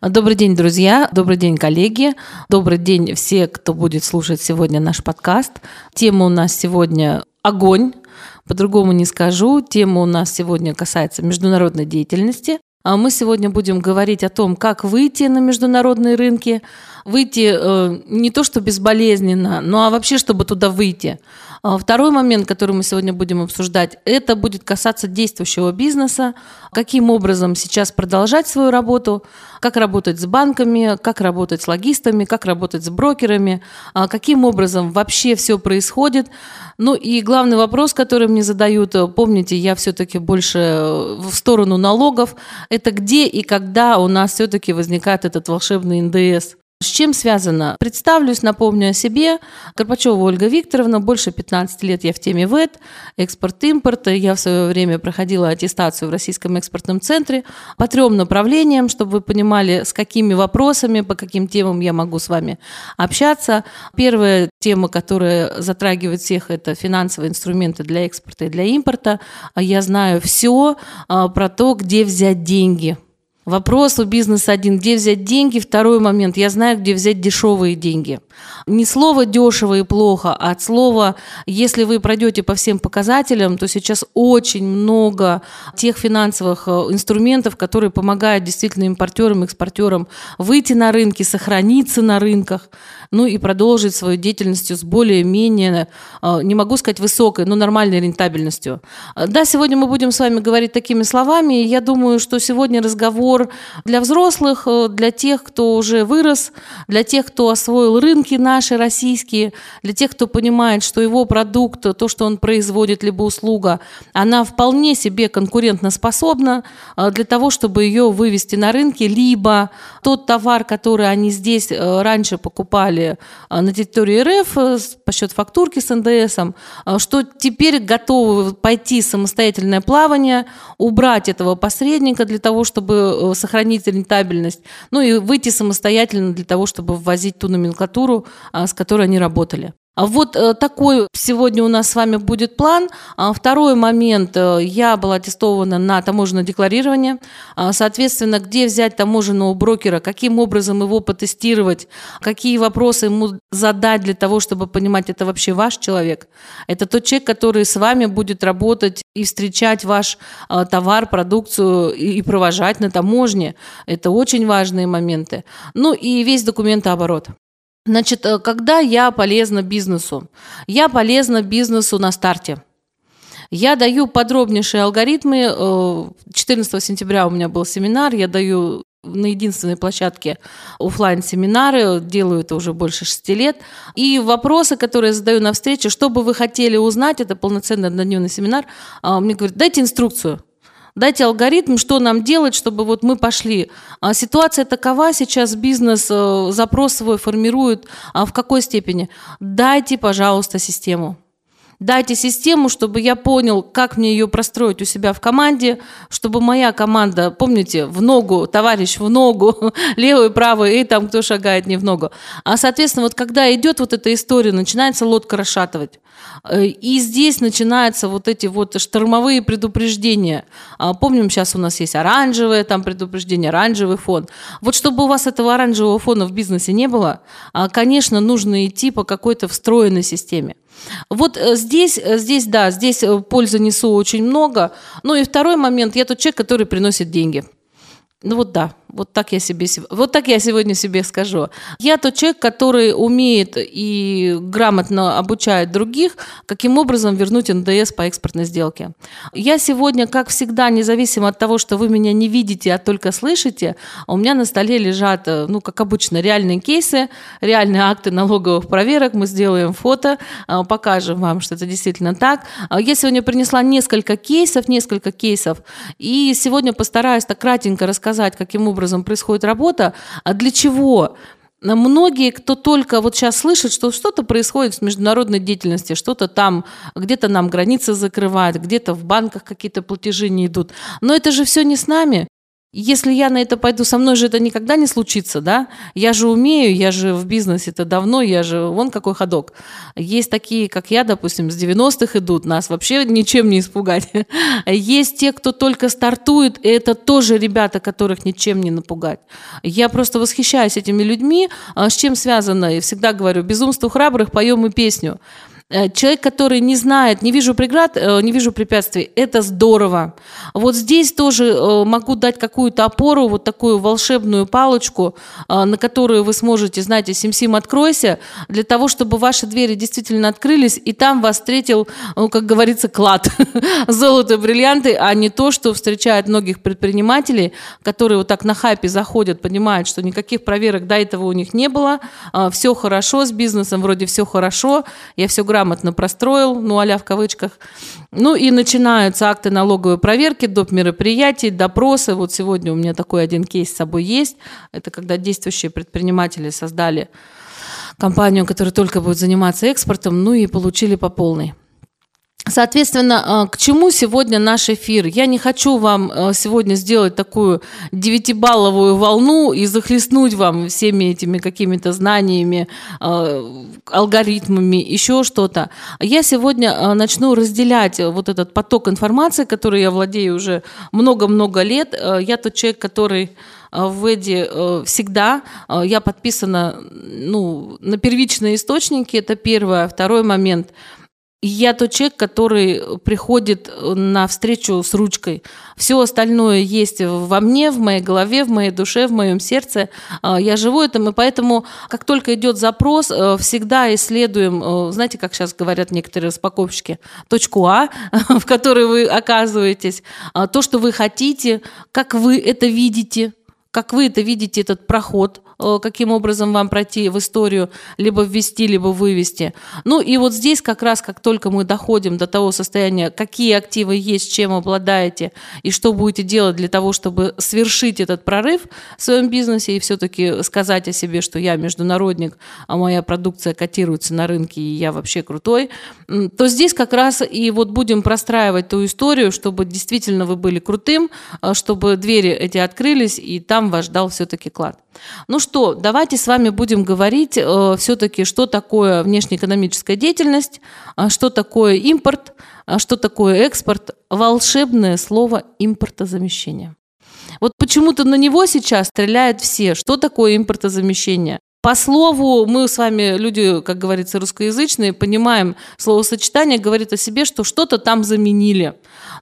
Добрый день, друзья, добрый день, коллеги, добрый день все, кто будет слушать сегодня наш подкаст. Тема у нас сегодня «Огонь», по-другому не скажу. Тема у нас сегодня касается международной деятельности. А мы сегодня будем говорить о том, как выйти на международные рынки, выйти э, не то что безболезненно, но а вообще, чтобы туда выйти. А второй момент, который мы сегодня будем обсуждать, это будет касаться действующего бизнеса, каким образом сейчас продолжать свою работу, как работать с банками, как работать с логистами, как работать с брокерами, а каким образом вообще все происходит. Ну и главный вопрос, который мне задают, помните, я все-таки больше в сторону налогов, это где и когда у нас все-таки возникает этот волшебный НДС. С чем связано? Представлюсь, напомню о себе. Карпачева Ольга Викторовна, больше 15 лет я в теме ВЭД, экспорт-импорт. Я в свое время проходила аттестацию в Российском экспортном центре по трем направлениям, чтобы вы понимали, с какими вопросами, по каким темам я могу с вами общаться. Первая тема, которая затрагивает всех, это финансовые инструменты для экспорта и для импорта. Я знаю все а, про то, где взять деньги – Вопрос у бизнеса один, где взять деньги. Второй момент, я знаю, где взять дешевые деньги. Не слово дешево и плохо, а от слова, если вы пройдете по всем показателям, то сейчас очень много тех финансовых э, инструментов, которые помогают действительно импортерам, экспортерам выйти на рынки, сохраниться на рынках, ну и продолжить свою деятельность с более-менее, э, не могу сказать высокой, но нормальной рентабельностью. Да, сегодня мы будем с вами говорить такими словами, и я думаю, что сегодня разговор разговор для взрослых, э, для тех, кто уже вырос, для тех, кто освоил рынки наши российские, для тех, кто понимает, что его продукт, то, что он производит, либо услуга, она вполне себе конкурентоспособна э, для того, чтобы ее вывести на рынки, либо тот товар, который они здесь э, раньше покупали на территории РФ по счет фактурки с НДСом, что теперь готовы пойти самостоятельное плавание, убрать этого посредника для того, чтобы сохранить рентабельность, ну и выйти самостоятельно для того, чтобы ввозить ту номенклатуру, а, с которой они работали. А вот э, такой сегодня у нас с вами будет план. А, второй момент. Э, я была аттестована на таможенное декларирование. А, соответственно, где взять таможенного брокера, каким образом его потестировать, какие вопросы ему задать для того, чтобы понимать, это вообще ваш человек. Это тот человек, который с вами будет работать и встречать ваш товар, продукцию и провожать на таможне. Это очень важные моменты. Ну и весь документооборот. Значит, э, когда я полезна бизнесу? Я полезна бизнесу на старте. Я даю подробнейшие алгоритмы. 14 э, сентября у меня был семинар, я даю на единственной площадке офлайн семинары делаю это уже больше шести лет. И вопросы, которые я задаю на встрече, что бы вы хотели узнать, это полноценный однодневный семинар, а, мне говорят, дайте инструкцию. Дайте алгоритм, что нам делать, чтобы вот мы пошли. А ситуация такова, сейчас бизнес э, запрос свой формирует. А в какой степени? Дайте, пожалуйста, систему. Дайте систему, чтобы я понял, как мне ее простроить у себя в команде, чтобы моя команда, помните, в ногу, товарищ в ногу, левый, правый, и там кто шагает не в ногу. А, соответственно, вот когда идет вот эта история, начинается лодка расшатывать. Э, и здесь начинаются вот эти вот штормовые предупреждения. А, помним, сейчас у нас есть оранжевое там предупреждение, оранжевый фон. Вот чтобы у вас этого оранжевого фона в бизнесе не было, а, конечно, нужно идти по какой-то встроенной системе. Вот э, здесь, э, здесь, да, здесь э, пользы несу очень много. Ну и второй момент, я тот человек, который приносит деньги. Ну вот да, вот так я себе, вот так я сегодня себе скажу. Я тот человек, который умеет и грамотно обучает других, каким образом вернуть НДС по экспортной сделке. Я сегодня, как всегда, независимо от того, что вы меня не видите, а только слышите, у меня на столе лежат, ну, как обычно, реальные кейсы, реальные акты налоговых проверок. Мы сделаем фото, а, покажем вам, что это действительно так. А я сегодня принесла несколько кейсов, несколько кейсов, и сегодня постараюсь так кратенько рассказать, каким образом образом происходит работа, а для чего? Многие, кто только вот сейчас слышит, что что-то происходит в международной деятельности, что-то там, где-то нам границы закрывают, где-то в банках какие-то платежи не идут. Но это же все не с нами. Если я на это пойду, со мной же это никогда не случится, да? Я же умею, я же в бизнесе-то давно, я же вон какой ходок. Есть такие, как я, допустим, с 90-х идут, нас вообще ничем не испугать. Есть те, кто только стартует, и это тоже ребята, которых ничем не напугать. Я просто восхищаюсь этими людьми. А с чем связано? Я всегда говорю, безумство храбрых, поем и песню. Э, человек, который не знает, не вижу преград, э, не вижу препятствий, это здорово. Вот здесь тоже э, могу дать какую-то опору, вот такую волшебную палочку, на которую вы сможете, знаете, сим-сим откройся, для того, чтобы ваши двери действительно открылись, и там вас встретил, ну, как говорится, клад, золото, бриллианты, а не то, что встречает многих предпринимателей, которые вот так на хайпе заходят, понимают, что никаких проверок до этого у них не было, все хорошо с бизнесом, вроде все хорошо, я все грамотно грамотно простроил, ну, а в кавычках. Ну, и начинаются акты налоговой проверки, доп. мероприятий, допросы. Вот сегодня у меня такой один кейс с собой есть. Это когда действующие предприниматели создали компанию, которая только будет заниматься экспортом, ну и получили по полной. Соответственно, а, к чему сегодня наш эфир? Я не хочу вам а, сегодня сделать такую девятибалловую волну и захлестнуть вам всеми этими какими-то знаниями, а, алгоритмами, еще что-то. Я сегодня начну разделять вот этот поток информации, который я владею уже много-много лет. Я тот человек, который в Эди всегда. Я подписана ну, на первичные источники, это первое. Второй момент – я тот человек, который приходит на встречу с ручкой. Все остальное есть во мне, в моей голове, в моей душе, в моем сердце. А, я живу этим, и поэтому, как только идет запрос, э, всегда исследуем, э, знаете, как сейчас говорят некоторые распаковщики, точку А, в которой вы оказываетесь, а, то, что вы хотите, как вы это видите, как вы это видите, этот проход – Э, каким образом вам пройти в историю, либо ввести, либо вывести. Ну и вот здесь как раз, как только мы доходим до того состояния, какие активы есть, чем обладаете, и что будете делать для того, чтобы свершить этот прорыв в своем бизнесе и все-таки сказать о себе, что я международник, а моя продукция котируется на рынке, и я вообще крутой, то здесь как раз и вот будем простраивать ту историю, чтобы действительно вы были крутым, э, чтобы двери эти открылись, и там вас ждал все-таки клад. Ну что, давайте с вами будем говорить э, все-таки, что такое внешнеэкономическая деятельность, э, что такое импорт, э, что такое экспорт. Волшебное слово импортозамещение. Вот почему-то на него сейчас стреляют все. Что такое импортозамещение? По слову, мы с вами, люди, как говорится, русскоязычные, понимаем словосочетание, говорит о себе, что что-то там заменили.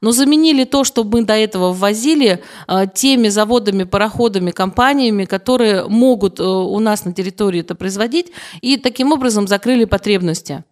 Но заменили то, что мы до этого ввозили, э, теми заводами, пароходами, компаниями, которые могут э, у нас на территории это производить, и таким образом закрыли потребности.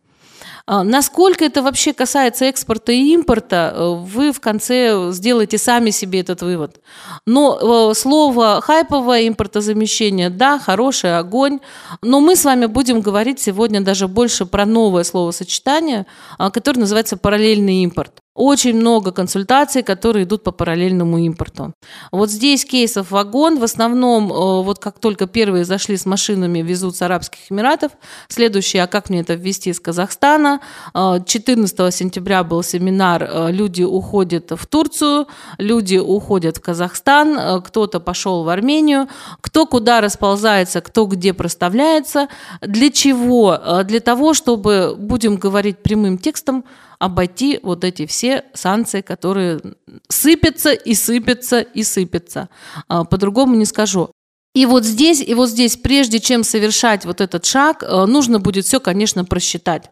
А, насколько это вообще касается экспорта и импорта, э, вы в конце сделаете сами себе этот вывод. Но э, слово хайповое импортозамещение, да, хороший огонь, но мы с вами будем говорить сегодня даже больше про новое словосочетание, а, которое называется параллельный импорт. Очень много консультаций, которые идут по параллельному импорту. Вот здесь кейсов вагон. В основном, э, вот как только первые зашли с машинами, везут с Арабских Эмиратов. Следующий, а как мне это ввести из Казахстана? 14 э, сентября был семинар э, «Люди уходят в Турцию», «Люди уходят в Казахстан», кто-то пошел в Армению, кто куда расползается, кто где проставляется. Для чего? Для того, чтобы, будем говорить прямым текстом, обойти вот эти все санкции, которые сыпятся и сыпятся и сыпятся. По-другому не скажу. И вот здесь, и вот здесь, прежде чем совершать вот этот шаг, э, нужно будет все, конечно, просчитать.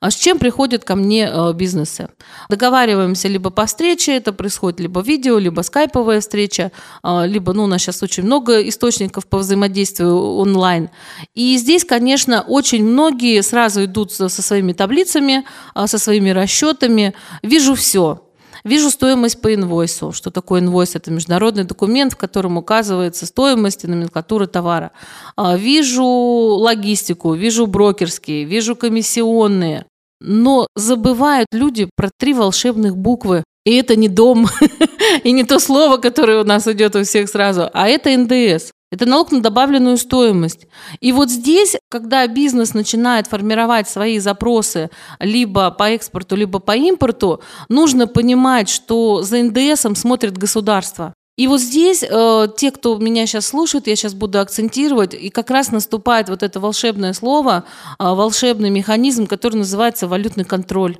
А с чем приходят ко мне э, бизнесы? Договариваемся либо по встрече, это происходит либо видео, либо скайповая встреча, э, либо, ну, у нас сейчас очень много источников по взаимодействию онлайн. И здесь, конечно, очень многие сразу идут со своими таблицами, э, со своими расчетами. Вижу все. Вижу стоимость по инвойсу. Что такое инвойс? Это международный документ, в котором указывается стоимость и номенклатура товара. А, вижу логистику, вижу брокерские, вижу комиссионные. Но забывают люди про три волшебных буквы. И это не дом, и не то слово, которое у нас идет у всех сразу, а это НДС. Это налог на добавленную стоимость. И вот здесь, когда бизнес начинает формировать свои запросы либо по экспорту, либо по импорту, нужно понимать, что за НДСом смотрит государство. И вот здесь э, те, кто меня сейчас слушает, я сейчас буду акцентировать, и как раз наступает вот это волшебное слово, э, волшебный механизм, который называется валютный контроль.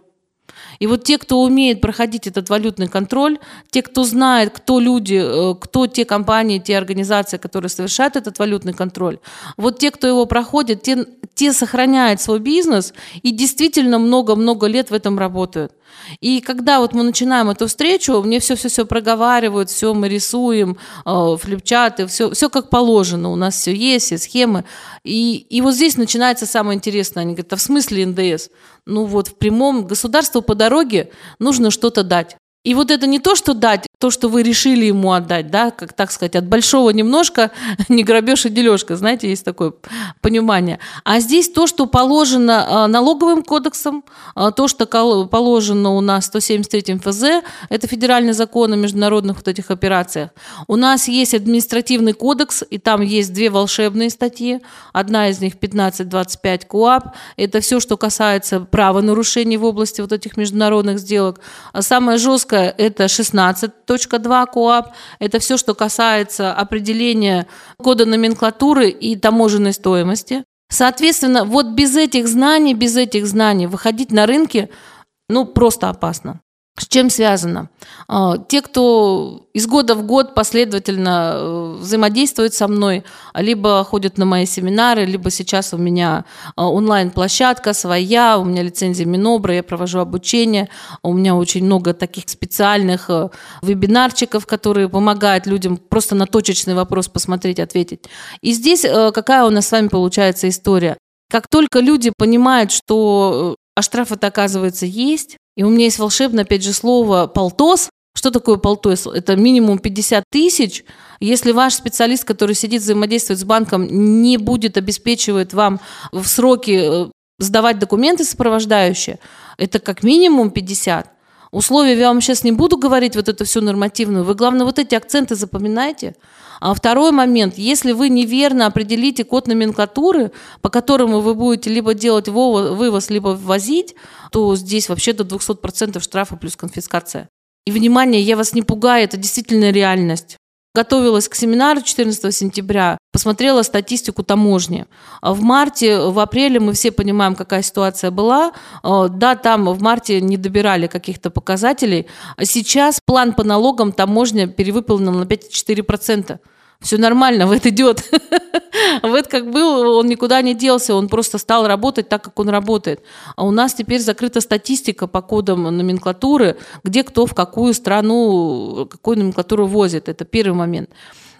И вот те, кто умеет проходить этот валютный контроль, те, кто знает, кто люди, э, кто те компании, те организации, которые совершают этот валютный контроль, вот те, кто его проходит, те, те сохраняют свой бизнес и действительно много-много лет в этом работают. И когда вот мы начинаем эту встречу, мне все-все-все проговаривают, все мы рисуем, э, флипчаты, все, все как положено, у нас все есть, все схемы. И, и вот здесь начинается самое интересное. Они говорят, а в смысле НДС? Ну вот в прямом государству по дороге нужно что-то дать. И вот это не то, что дать, то, что вы решили ему отдать, да, как так сказать, от большого немножко, не грабеж и дележка, знаете, есть такое понимание. А здесь то, что положено а, налоговым кодексом, а, то, что положено у нас в 173 ФЗ, это федеральный закон о международных вот этих операциях. У нас есть административный кодекс, и там есть две волшебные статьи. Одна из них 1525 КУАП. Это все, что касается правонарушений в области вот этих международных сделок. А самое жесткое – это 16 2 КОАП – это все, что касается определения кода номенклатуры и таможенной стоимости. Соответственно, вот без этих знаний, без этих знаний выходить на рынки, ну, просто опасно. С чем связано? А, те, кто из года в год последовательно э, взаимодействует со мной, либо ходят на мои семинары, либо сейчас у меня а, онлайн-площадка своя, у меня лицензия Минобра, я провожу обучение, у меня очень много таких специальных э, вебинарчиков, которые помогают людям просто на точечный вопрос посмотреть, ответить. И здесь э, какая у нас с вами получается история? Как только люди понимают, что а штрафы-то, оказывается, есть, и у меня есть волшебное, опять же, слово «полтос». Что такое полтос? Это минимум 50 тысяч. Если ваш специалист, который сидит, взаимодействует с банком, не будет обеспечивать вам в сроки э, сдавать документы сопровождающие, это как минимум 50. Условия я вам сейчас не буду говорить вот это все нормативную. Вы, главное, вот эти акценты запоминайте. А второй момент, если вы неверно определите код номенклатуры, по которому вы будете либо делать вывоз, либо ввозить, то здесь вообще до 200% штрафа плюс конфискация. И, внимание, я вас не пугаю, это действительно реальность. Готовилась к семинару 14 сентября, посмотрела статистику таможни. В марте, в апреле мы все понимаем, какая ситуация была. А, да, там в марте не добирали каких-то показателей. Сейчас план по налогам таможня перевыполнил на 5,4% все нормально, в это идет. в это как был, он никуда не делся, он просто стал работать так, как он работает. А у нас теперь закрыта статистика по кодам номенклатуры, где кто в какую страну, какую номенклатуру возит. Это первый момент.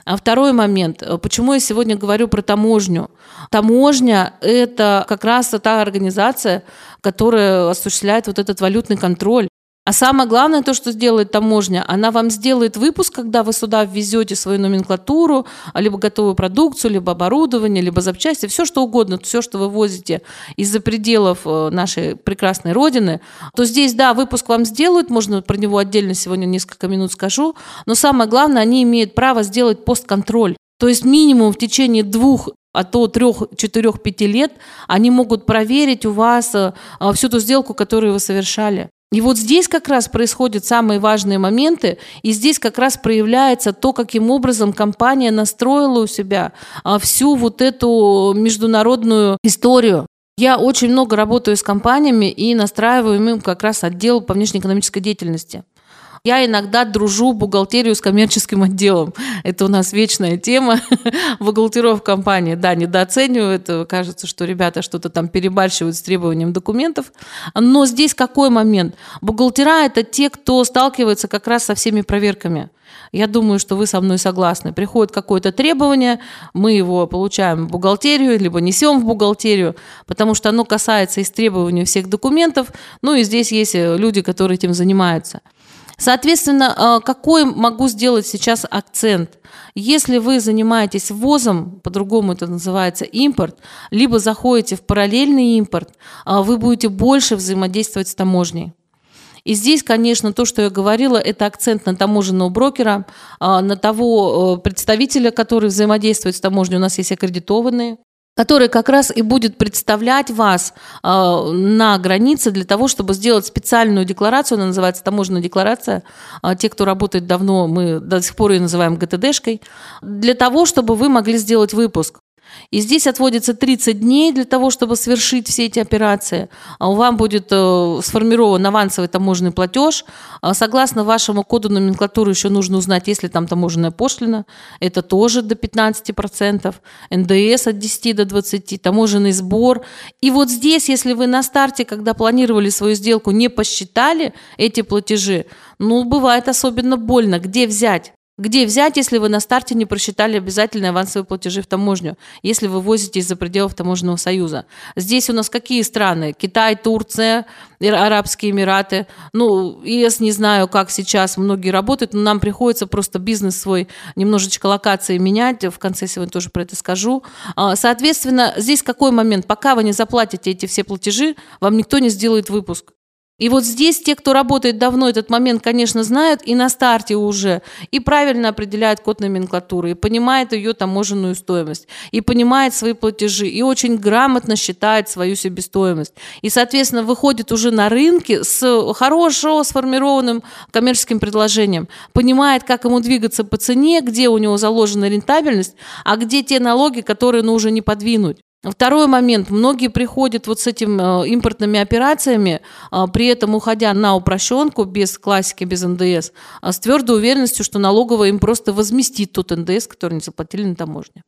А второй момент, почему я сегодня говорю про таможню? Таможня – это как раз та организация, которая осуществляет вот этот валютный контроль. А самое главное, то, что сделает таможня, она вам сделает выпуск, когда вы сюда ввезете свою номенклатуру, либо готовую продукцию, либо оборудование, либо запчасти, все что угодно, все, что вы возите из-за пределов э, нашей прекрасной родины, то здесь, да, выпуск вам сделают, можно про него отдельно сегодня несколько минут скажу, но самое главное, они имеют право сделать постконтроль. То есть минимум в течение двух а то трех, четырех, пяти лет они могут проверить у вас э, всю ту сделку, которую вы совершали. И вот здесь как раз происходят самые важные моменты, и здесь как раз проявляется то, каким образом компания настроила у себя а, всю вот эту международную историю. Я очень много работаю с компаниями и настраиваю им как раз отдел по внешнеэкономической деятельности. Я иногда дружу бухгалтерию с коммерческим отделом. Это у нас вечная тема бухгалтеров компании. Да, недооценивают. Кажется, что ребята что-то там перебарщивают с требованием документов. Но здесь какой момент? Бухгалтера – это те, кто сталкивается как раз со всеми проверками. Я думаю, что вы со мной согласны. Приходит какое-то требование, мы его получаем в бухгалтерию, либо несем в бухгалтерию, потому что оно касается истребования всех документов. Ну и здесь есть люди, которые этим занимаются. Соответственно, э, какой могу сделать сейчас акцент? Если вы занимаетесь ввозом, по-другому это называется импорт, либо заходите в параллельный импорт, э, вы будете больше взаимодействовать с таможней. И здесь, конечно, то, что я говорила, это акцент на таможенного брокера, э, на того представителя, который взаимодействует с таможней. У нас есть аккредитованные который как раз и будет представлять вас э, на границе для того, чтобы сделать специальную декларацию, она называется таможенная декларация. Э, те, кто работает давно, мы до сих пор ее называем ГТДшкой, для того, чтобы вы могли сделать выпуск. И здесь отводится 30 дней для того, чтобы совершить все эти операции. А Вам будет э, сформирован авансовый таможенный платеж. А согласно вашему коду номенклатуры еще нужно узнать, есть ли там таможенная пошлина. Это тоже до 15%. НДС от 10 до 20, таможенный сбор. И вот здесь, если вы на старте, когда планировали свою сделку, не посчитали эти платежи, ну, бывает особенно больно. Где взять? Где взять, если вы на старте не просчитали обязательные авансовые платежи в таможню, если вы возите из-за пределов таможенного союза? Здесь у нас какие страны? Китай, Турция, Арабские Эмираты. Ну, ЕС не знаю, как сейчас многие работают, но нам приходится просто бизнес свой немножечко локации менять. В конце сегодня тоже про это скажу. А, соответственно, здесь какой момент? Пока вы не заплатите эти все платежи, вам никто не сделает выпуск. И вот здесь те, кто работает давно, этот момент, конечно, знают и на старте уже, и правильно определяют код номенклатуры, и понимает ее таможенную стоимость, и понимает свои платежи, и очень грамотно считает свою себестоимость. И, соответственно, выходит уже на рынке с хорошо сформированным коммерческим предложением, понимает, как ему двигаться по цене, где у него заложена рентабельность, а где те налоги, которые ну, уже не подвинуть. Второй момент. Многие приходят вот с этими э, импортными операциями, а, при этом уходя на упрощенку, без классики, без НДС, а, с твердой уверенностью, что налоговая им просто возместит тот НДС, который они заплатили на таможне.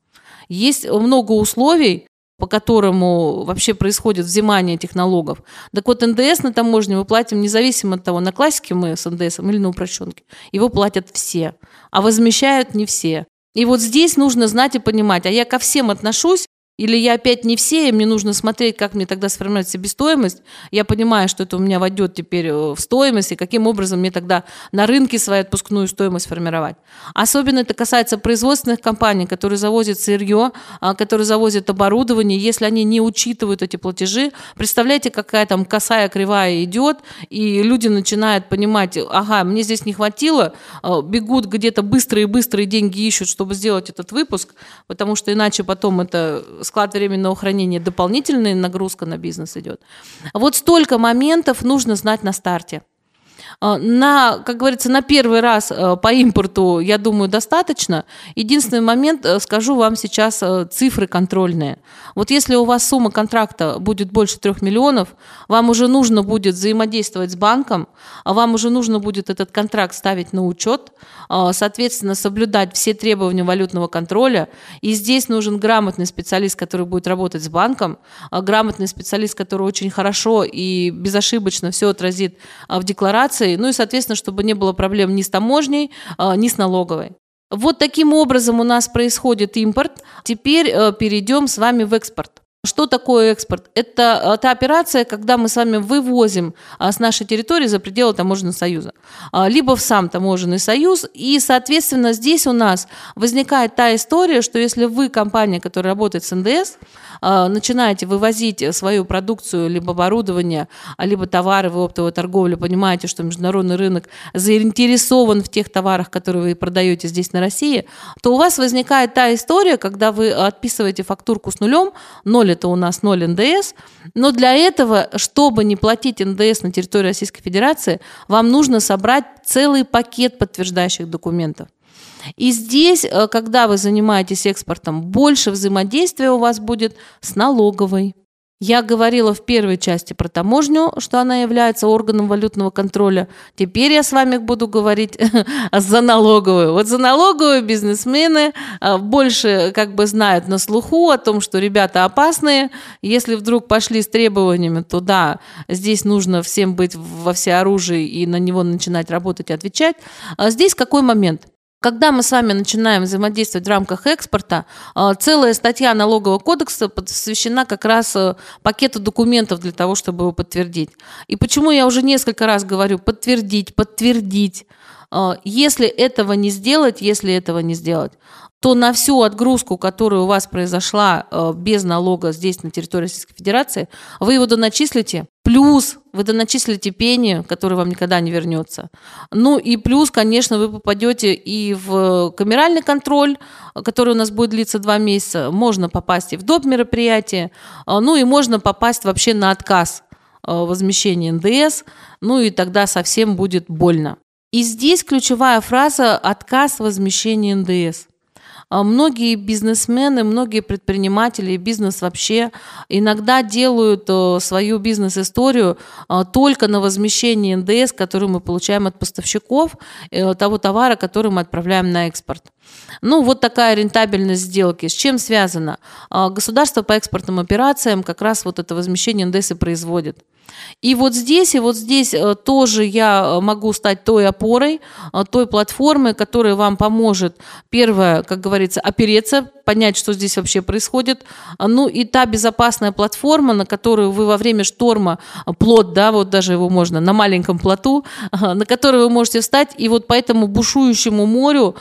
Есть много условий, по которому вообще происходит взимание этих налогов. Так вот, НДС на таможне мы платим независимо от того, на классике мы с НДС или на упрощенке. Его платят все, а возмещают не все. И вот здесь нужно знать и понимать, а я ко всем отношусь или я опять не все, и мне нужно смотреть, как мне тогда сформировать себестоимость. Я понимаю, что это у меня войдет теперь э, в стоимость, и каким образом мне тогда на рынке свою отпускную стоимость формировать. Особенно это касается производственных компаний, которые завозят сырье, а, которые завозят оборудование. Если они не учитывают эти платежи, представляете, какая там косая кривая идет, и люди начинают понимать, ага, мне здесь не хватило, а, бегут где-то быстрые-быстрые деньги ищут, чтобы сделать этот выпуск, потому что иначе потом это склад временного хранения дополнительная нагрузка на бизнес идет. Вот столько моментов нужно знать на старте. А, на, как говорится, на первый раз э, по импорту, я думаю, достаточно. Единственный момент, э, скажу вам сейчас э, цифры контрольные. Вот если у вас сумма контракта будет больше трех миллионов, вам уже нужно будет взаимодействовать с банком, а вам уже нужно будет этот контракт ставить на учет, соответственно, соблюдать все требования валютного контроля. И здесь нужен грамотный специалист, который будет работать с банком, грамотный специалист, который очень хорошо и безошибочно все отразит в декларации, ну и, соответственно, чтобы не было проблем ни с таможней, а, ни с налоговой. Вот таким образом у нас происходит импорт. Теперь э, перейдем с вами в экспорт. Что такое экспорт? Это та операция, когда мы с вами вывозим а, с нашей территории за пределы таможенного союза, а, либо в сам таможенный союз, и, соответственно, здесь у нас возникает та история, что если вы компания, которая работает с НДС, а, начинаете вывозить свою продукцию, либо оборудование, либо товары в оптовой торговле, понимаете, что международный рынок заинтересован в тех товарах, которые вы продаете здесь на России, то у вас возникает та история, когда вы отписываете фактурку с нулем, ноль это у нас ноль НДС. Но для этого, чтобы не платить НДС на территории Российской Федерации, вам нужно собрать целый пакет подтверждающих документов. И здесь, э, когда вы занимаетесь экспортом, больше взаимодействия у вас будет с налоговой, я говорила в первой части про таможню, что она является органом валютного контроля. Теперь я с вами буду говорить за налоговую. Вот за налоговую бизнесмены а, больше как бы знают на слуху о том, что ребята опасные. Если вдруг пошли с требованиями, то да, здесь нужно всем быть во всеоружии и на него начинать работать и отвечать. А здесь какой момент? Когда мы с вами начинаем взаимодействовать в рамках экспорта, а, целая статья налогового кодекса посвящена как раз э, пакету документов для того, чтобы его подтвердить. И почему я уже несколько раз говорю подтвердить, подтвердить. А, если этого не сделать, если этого не сделать, то на всю отгрузку, которая у вас произошла э, без налога здесь, на территории Российской Федерации, вы его доначислите, Плюс вы доначислите пени, который вам никогда не вернется. Ну и плюс, конечно, вы попадете и в камеральный контроль, который у нас будет длиться два месяца. Можно попасть и в доп. мероприятие, а, ну и можно попасть вообще на отказ а, возмещения НДС, ну и тогда совсем будет больно. И здесь ключевая фраза «отказ возмещения НДС». А многие бизнесмены, многие предприниматели, бизнес вообще иногда делают э, свою бизнес-историю э, только на возмещении НДС, который мы получаем от поставщиков э, того товара, который мы отправляем на экспорт. Ну, вот такая рентабельность сделки. С чем связано? Государство по экспортным операциям как раз вот это возмещение НДС и производит. И вот здесь, и вот здесь э, тоже я э, могу стать той опорой, э, той платформой, которая вам поможет, первое, как говорится, опереться, понять, что здесь вообще происходит. Ну и та безопасная платформа, на которую вы во время шторма, плот, да, вот даже его можно на маленьком плоту, на который вы можете встать и вот по этому бушующему морю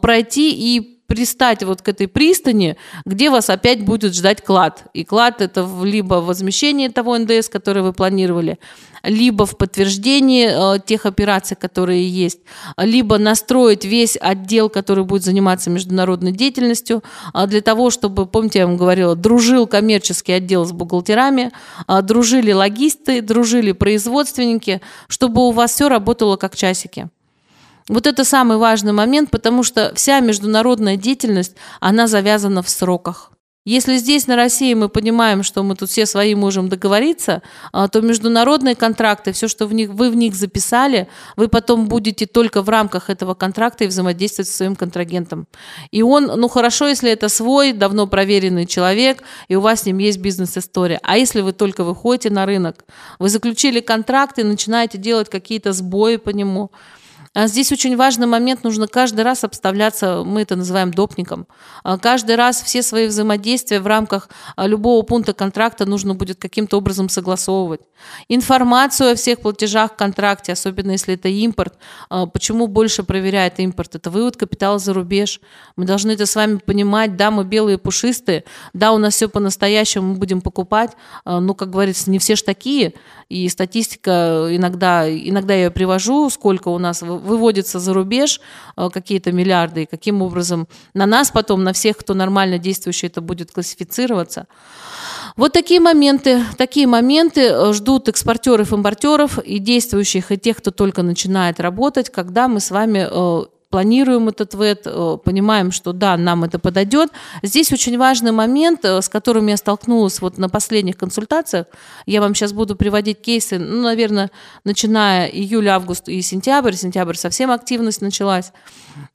пройти и пристать вот к этой пристани, где вас опять будет ждать клад. И клад это либо возмещение того НДС, который вы планировали, либо в подтверждении э, тех операций, которые есть, либо настроить весь отдел, который будет заниматься международной деятельностью, э, для того, чтобы, помните, я вам говорила, дружил коммерческий отдел с бухгалтерами, э, дружили логисты, дружили производственники, чтобы у вас все работало как часики. Вот это самый важный момент, потому что вся международная деятельность, она завязана в сроках. Если здесь, на России, мы понимаем, что мы тут все свои можем договориться, а, то международные контракты, все, что в них, вы в них записали, вы потом будете только в рамках этого контракта и взаимодействовать со своим контрагентом. И он, ну хорошо, если это свой, давно проверенный человек, и у вас с ним есть бизнес-история. А если вы только выходите на рынок, вы заключили контракт и начинаете делать какие-то сбои по нему, а здесь очень важный момент, нужно каждый раз обставляться, мы это называем допником. А каждый раз все свои взаимодействия в рамках а, любого пункта контракта нужно будет каким-то образом согласовывать. Информацию о всех платежах в контракте, особенно если это импорт. Почему больше проверяет импорт? Это вывод капитала за рубеж. Мы должны это с вами понимать. Да, мы белые пушистые, да, у нас все по-настоящему, мы будем покупать. Ну, как говорится, не все ж такие. И статистика иногда, иногда я ее привожу, сколько у нас выводится за рубеж, э, какие-то миллиарды, и каким образом на нас потом, на всех, кто нормально действующий, это будет классифицироваться. Вот такие моменты, такие моменты э, ждут экспортеров, импортеров и действующих, и тех, кто только начинает работать, когда мы с вами э, планируем этот ВЭД, э, понимаем, что да, нам это подойдет. Здесь очень важный момент, э, с которым я столкнулась вот на последних консультациях. Я вам сейчас буду приводить кейсы, ну, наверное, начиная июль, август и сентябрь. Сентябрь совсем активность началась.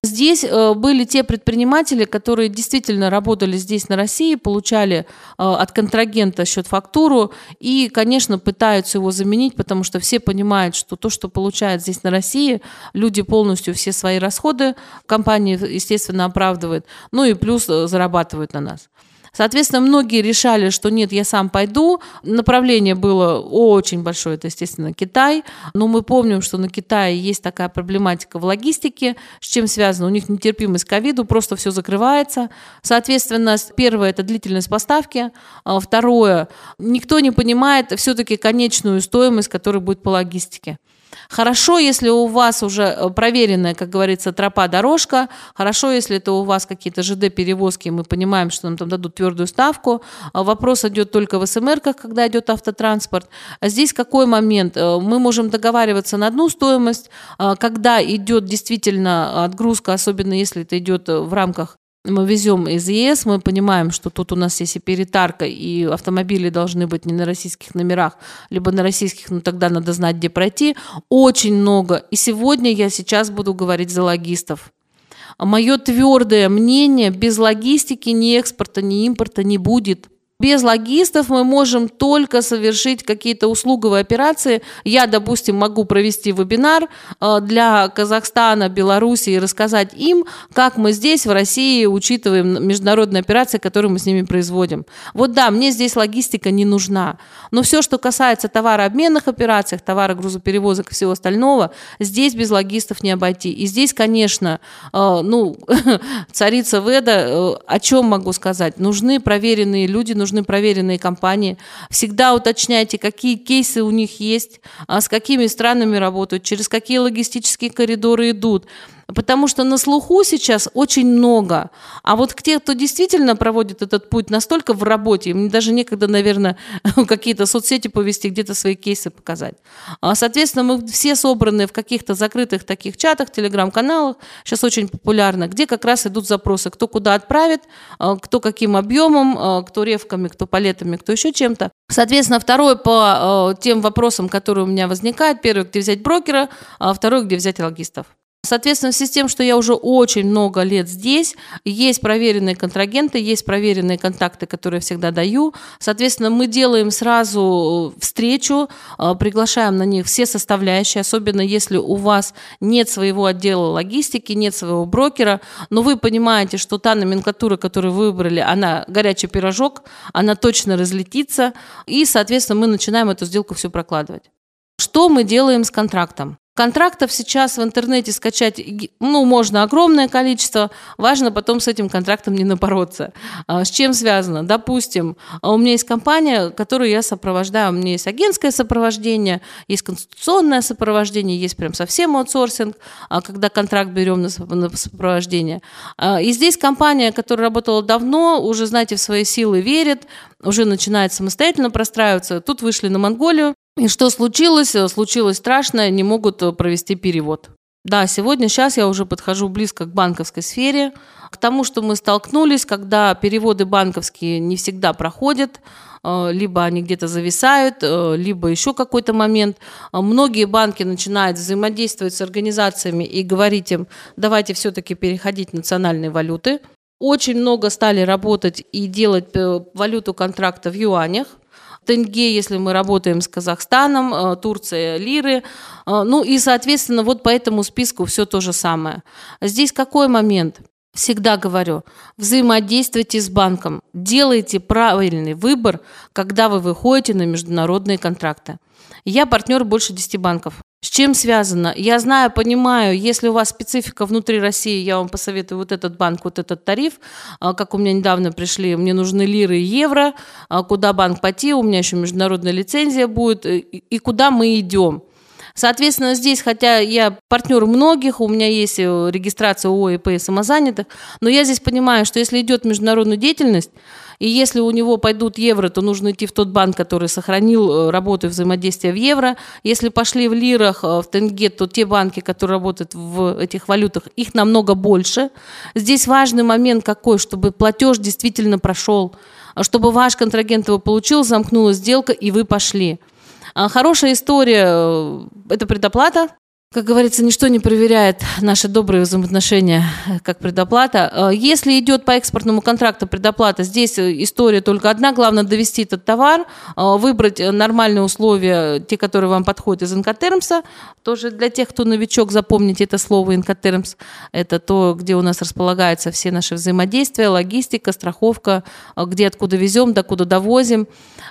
Здесь э, были те предприниматели, которые действительно работали здесь, на России, получали от контрагента счет-фактуру и, конечно, пытаются его заменить, потому что все понимают, что то, что получают здесь на России, люди полностью все свои расходы расходы компании, естественно, оправдывает, ну и плюс э, зарабатывают на нас. Соответственно, многие решали, что нет, я сам пойду. Направление было очень большое, это, естественно, Китай. Но мы помним, что на Китае есть такая проблематика в логистике, с чем связано. У них нетерпимость к ковиду, просто все закрывается. Соответственно, первое – это длительность поставки. А второе – никто не понимает все-таки конечную стоимость, которая будет по логистике. Хорошо, если у вас уже э, проверенная, как говорится, тропа-дорожка. Хорошо, если это у вас какие-то ЖД-перевозки, мы понимаем, что нам там дадут твердую ставку. А вопрос идет только в СМРках, когда идет автотранспорт. А здесь какой момент? Э, мы можем договариваться на одну стоимость, а когда идет действительно отгрузка, особенно если это идет в рамках мы везем из ЕС, мы понимаем, что тут у нас есть и перетарка, и автомобили должны быть не на российских номерах, либо на российских, но тогда надо знать, где пройти. Очень много. И сегодня я сейчас буду говорить за логистов. Мое твердое мнение, без логистики ни экспорта, ни импорта не будет – без логистов мы можем только совершить какие-то услуговые операции. Я, допустим, могу провести вебинар э, для Казахстана, Беларуси и рассказать им, как мы здесь, в России, учитываем международные операции, которые мы с ними производим. Вот да, мне здесь логистика не нужна. Но все, что касается товарообменных операций, товарогрузоперевозок и всего остального, здесь без логистов не обойти. И здесь, конечно, э, ну, царица Веда, э, о чем могу сказать? Нужны проверенные люди, нужны нужны проверенные компании. Всегда уточняйте, какие кейсы у них есть, а с какими странами работают, через какие логистические коридоры идут. Потому что на слуху сейчас очень много. А вот те, кто действительно проводит этот путь настолько в работе, им даже некогда, наверное, какие-то соцсети повести, где-то свои кейсы показать. А, соответственно, мы все собраны в каких-то закрытых таких чатах, телеграм-каналах, сейчас очень популярно, где как раз идут запросы, кто куда отправит, а, кто каким объемом, а, кто ревками, кто палетами, кто еще чем-то. Соответственно, второй по тем вопросам, которые у меня возникают. Первый, где взять брокера, второй, где взять логистов. Соответственно, в связи с тем, что я уже очень много лет здесь, есть проверенные контрагенты, есть проверенные контакты, которые я всегда даю. Соответственно, мы делаем сразу встречу, э, приглашаем на них все составляющие, особенно если у вас нет своего отдела логистики, нет своего брокера, но вы понимаете, что та номенклатура, которую вы выбрали, она горячий пирожок, она точно разлетится, и, соответственно, мы начинаем эту сделку все прокладывать. Что мы делаем с контрактом? Контрактов сейчас в интернете скачать, ну, можно огромное количество, важно потом с этим контрактом не напороться. А, с чем связано? Допустим, а у меня есть компания, которую я сопровождаю, у меня есть агентское сопровождение, есть конституционное сопровождение, есть прям совсем аутсорсинг, а, когда контракт берем на сопровождение. И здесь компания, которая работала давно, уже, знаете, в свои силы верит, уже начинает самостоятельно простраиваться. Тут вышли на Монголию, и что случилось? Э, случилось страшное, не могут э, провести перевод. Да, сегодня, сейчас я уже подхожу близко к банковской сфере, к тому, что мы столкнулись, когда переводы банковские не всегда проходят, э, либо они где-то зависают, либо еще какой-то момент. Многие банки начинают взаимодействовать с организациями и говорить им, давайте все-таки переходить в национальные валюты. Очень много стали работать и делать валюту контракта в юанях – тенге, если мы работаем с Казахстаном, э, Турция, лиры. Э, ну и, соответственно, вот по этому списку все то же самое. Здесь какой момент? Всегда говорю, взаимодействуйте с банком, делайте правильный выбор, когда вы выходите на международные контракты. Я партнер больше 10 банков. С чем связано? Я знаю, понимаю, если у вас специфика внутри России, я вам посоветую вот этот банк, вот этот тариф, а, как у меня недавно пришли, мне нужны лиры и евро, а, куда банк пойти, у меня еще международная лицензия будет, и куда мы идем. Соответственно, здесь, хотя я партнер многих, у меня есть э, регистрация ООО, ИП и самозанятых, но я здесь понимаю, что если идет международная деятельность, и если у него пойдут евро, то нужно идти в тот банк, который сохранил э, работу и взаимодействие в евро. Если пошли в лирах, э, в тенге, то те банки, которые работают в этих валютах, их намного больше. Здесь важный момент какой, чтобы платеж действительно прошел, чтобы ваш контрагент его получил, замкнулась сделка, и вы пошли. А хорошая история э, – это предоплата, как говорится, ничто не проверяет наши добрые взаимоотношения как предоплата. Э, если идет по экспортному контракту предоплата, здесь э, история только одна. Главное довести этот товар, э, выбрать нормальные условия, те, которые вам подходят из инкотермса. Тоже для тех, кто новичок, запомните это слово инкотермс. Это то, где у нас располагаются все наши взаимодействия, логистика, страховка, где откуда везем, докуда довозим.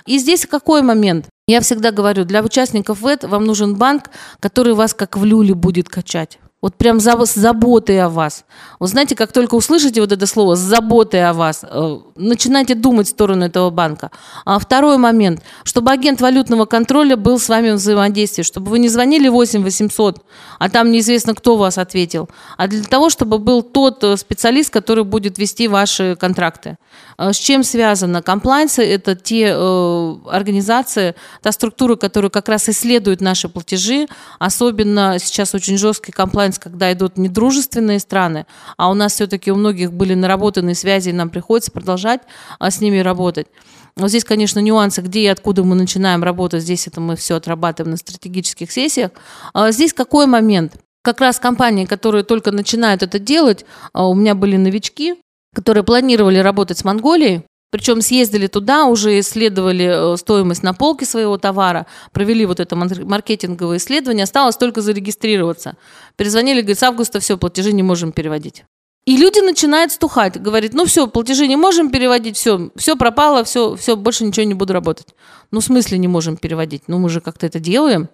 И здесь какой момент? Я всегда говорю, для участников ВЭД вам нужен банк, который вас как в люле будет качать. Вот прям за, с заботой о вас. Вот знаете, как только услышите вот это слово «с заботой о вас», э, начинайте думать в сторону этого банка. А второй момент, чтобы агент валютного контроля был с вами в взаимодействии, чтобы вы не звонили 8 800, а там неизвестно, кто вас ответил, а для того, чтобы был тот э, специалист, который будет вести ваши контракты. Э, с чем связано? Комплайнсы – это те э, организации, та структура, которая как раз исследует наши платежи, особенно сейчас очень жесткий комплайнс комплайнс, когда идут недружественные страны, а у нас все-таки у многих были наработанные связи, и нам приходится продолжать а, с ними работать. Но здесь, конечно, нюансы, где и откуда мы начинаем работать, здесь это мы все отрабатываем на стратегических сессиях. А здесь какой момент? Как раз компании, которые только начинают это делать, а у меня были новички, которые планировали работать с Монголией, причем съездили туда, уже исследовали э, стоимость на полке своего товара, провели вот это маркетинговое исследование, осталось только зарегистрироваться. Перезвонили, говорит, с августа все, платежи не можем переводить. И люди начинают стухать, говорит, ну все, платежи не можем переводить, все, все пропало, все, все, больше ничего не буду работать. Ну в смысле не можем переводить? Ну мы же как-то это делаем.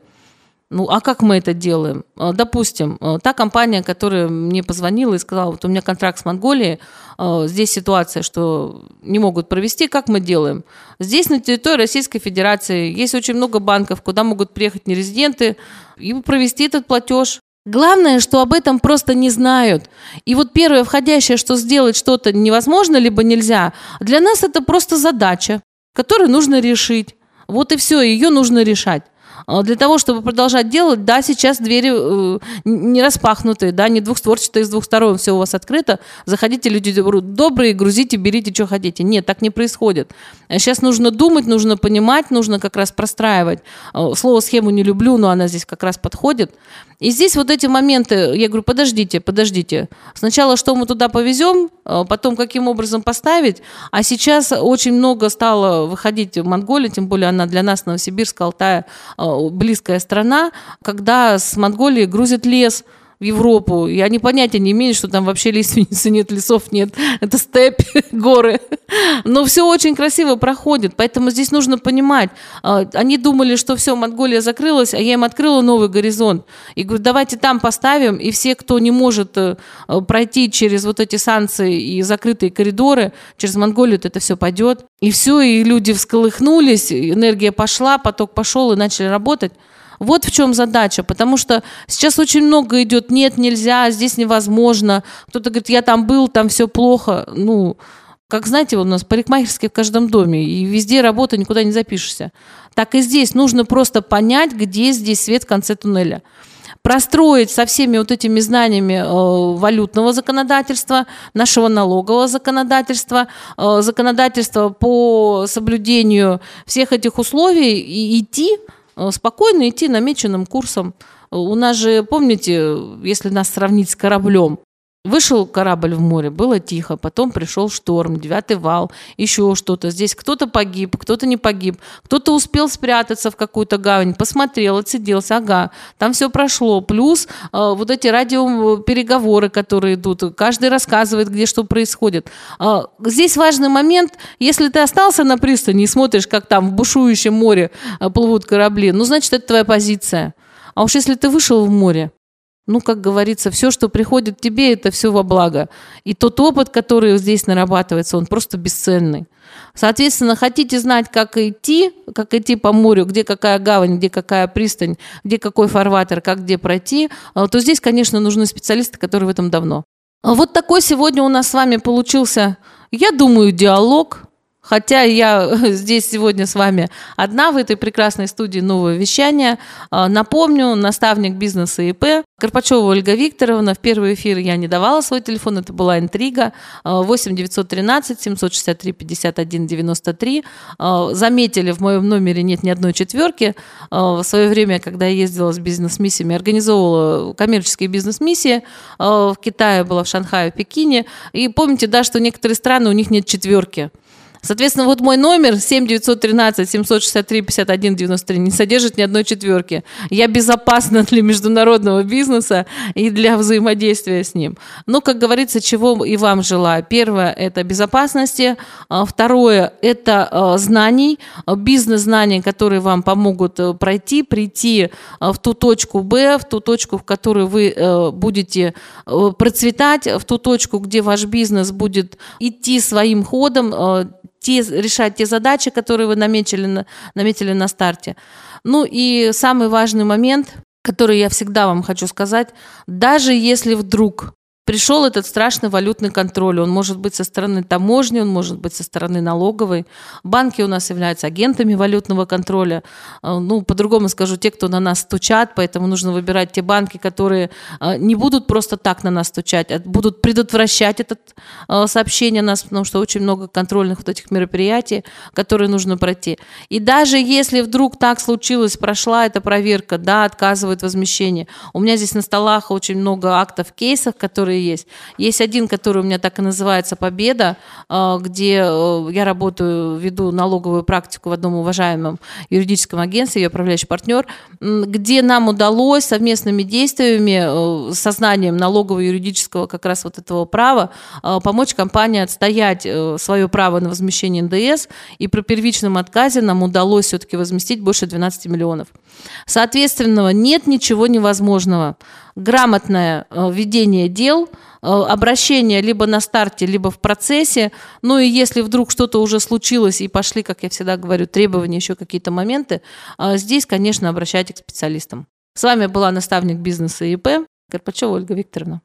Ну, а как мы это делаем? А, допустим, а, та компания, которая мне позвонила и сказала, вот у меня контракт с Монголией, а, здесь ситуация, что не могут провести, как мы делаем? Здесь на территории Российской Федерации есть очень много банков, куда могут приехать нерезиденты и провести этот платеж. Главное, что об этом просто не знают. И вот первое входящее, что сделать что-то невозможно, либо нельзя, для нас это просто задача, которую нужно решить. Вот и все, ее нужно решать. А, для того, чтобы продолжать делать, да, сейчас двери э, не распахнутые, да, не двухстворчатые, с двух сторон все у вас открыто. Заходите, люди добрые, грузите, берите, что хотите. Нет, так не происходит. Сейчас нужно думать, нужно понимать, нужно как раз простраивать. А, слово «схему» не люблю, но она здесь как раз подходит. И здесь вот эти моменты, я говорю, подождите, подождите. Сначала что мы туда повезем, а, потом каким образом поставить. А сейчас очень много стало выходить в Монголии, тем более она для нас, Новосибирск, Алтая, близкая страна, когда с Монголии грузят лес – в Европу, и они понятия не имеют, что там вообще лиственницы нет, лесов нет, это степь, горы. Но все очень красиво проходит, поэтому здесь нужно понимать. А, они думали, что все, Монголия закрылась, а я им открыла новый горизонт. И говорю, давайте там поставим, и все, кто не может э, пройти через вот эти санкции и закрытые коридоры, через Монголию это все пойдет. И все, и люди всколыхнулись, энергия пошла, поток пошел, и начали работать. Вот в чем задача, потому что сейчас очень много идет, нет, нельзя, здесь невозможно. Кто-то говорит, я там был, там все плохо. Ну, как знаете, у нас парикмахерские в каждом доме, и везде работа, никуда не запишешься. Так и здесь нужно просто понять, где здесь свет в конце туннеля простроить со всеми вот этими знаниями э, валютного законодательства, нашего налогового законодательства, э, законодательства по соблюдению всех этих условий и идти спокойно идти намеченным курсом. У нас же, помните, если нас сравнить с кораблем, Вышел корабль в море, было тихо, потом пришел шторм, девятый вал, еще что-то. Здесь кто-то погиб, кто-то не погиб, кто-то успел спрятаться в какую-то гавань, посмотрел, отсиделся, ага, там все прошло. Плюс э, вот эти радиопереговоры, которые идут, каждый рассказывает, где что происходит. Э, здесь важный момент, если ты остался на пристани и смотришь, как там в бушующем море э, плывут корабли, ну, значит, это твоя позиция. А уж если ты вышел в море, ну, как говорится, все, что приходит тебе, это все во благо. И тот опыт, который здесь нарабатывается, он просто бесценный. Соответственно, хотите знать, как идти, как идти по морю, где какая гавань, где какая пристань, где какой фарватер, как где пройти, а, то здесь, конечно, нужны специалисты, которые в этом давно. Вот такой сегодня у нас с вами получился, я думаю, диалог – Хотя я здесь сегодня с вами одна в этой прекрасной студии «Новое вещание». А, напомню, наставник бизнеса ИП Карпачева Ольга Викторовна. В первый эфир я не давала свой телефон, это была интрига. 8 913 763 51 93. Заметили, в моем номере нет ни одной четверки. А, в свое время, когда я ездила с бизнес-миссиями, организовывала коммерческие бизнес-миссии. А, в Китае была, в Шанхае, в Пекине. И помните, да, что некоторые страны, у них нет четверки. Соответственно, вот мой номер 7913 763 51 93 не содержит ни одной четверки. Я безопасна для международного бизнеса и для взаимодействия с ним. Ну, как говорится, чего и вам желаю. Первое – это безопасности. А второе – это а, знаний, бизнес-знаний, которые вам помогут э, пройти, прийти а, в ту точку Б, в ту точку, в которой вы э, будете э, процветать, в ту точку, где ваш бизнес будет идти своим ходом, те, решать те задачи, которые вы наметили на, наметили на старте. Ну и самый важный момент, который я всегда вам хочу сказать, даже если вдруг Пришел этот страшный валютный контроль. Он может быть со стороны таможни, он может быть со стороны налоговой. Банки у нас являются агентами валютного контроля. А, ну, по-другому скажу, те, кто на нас стучат, поэтому нужно выбирать те банки, которые а, не будут просто так на нас стучать, а будут предотвращать это а, сообщение нас, потому что очень много контрольных вот этих мероприятий, которые нужно пройти. И даже если вдруг так случилось, прошла эта проверка, да, отказывает возмещение. У меня здесь на столах очень много актов, кейсов, которые которые есть. Есть один, который у меня так и называется «Победа», э, где э, я работаю, веду налоговую практику в одном уважаемом юридическом агентстве, я управляющий партнер, где нам удалось совместными действиями, сознанием налогового юридического как раз вот этого права, помочь компании отстоять свое право на возмещение НДС, и при первичном отказе нам удалось все-таки возместить больше 12 миллионов. Соответственно, нет ничего невозможного. Грамотное э, ведение дел, э, обращение либо на старте, либо в процессе. Ну и если вдруг что-то уже случилось и пошли, как я всегда говорю, требования, еще какие-то моменты, э, здесь, конечно, обращайтесь к специалистам. С вами была наставник бизнеса ИП Карпачева Ольга Викторовна.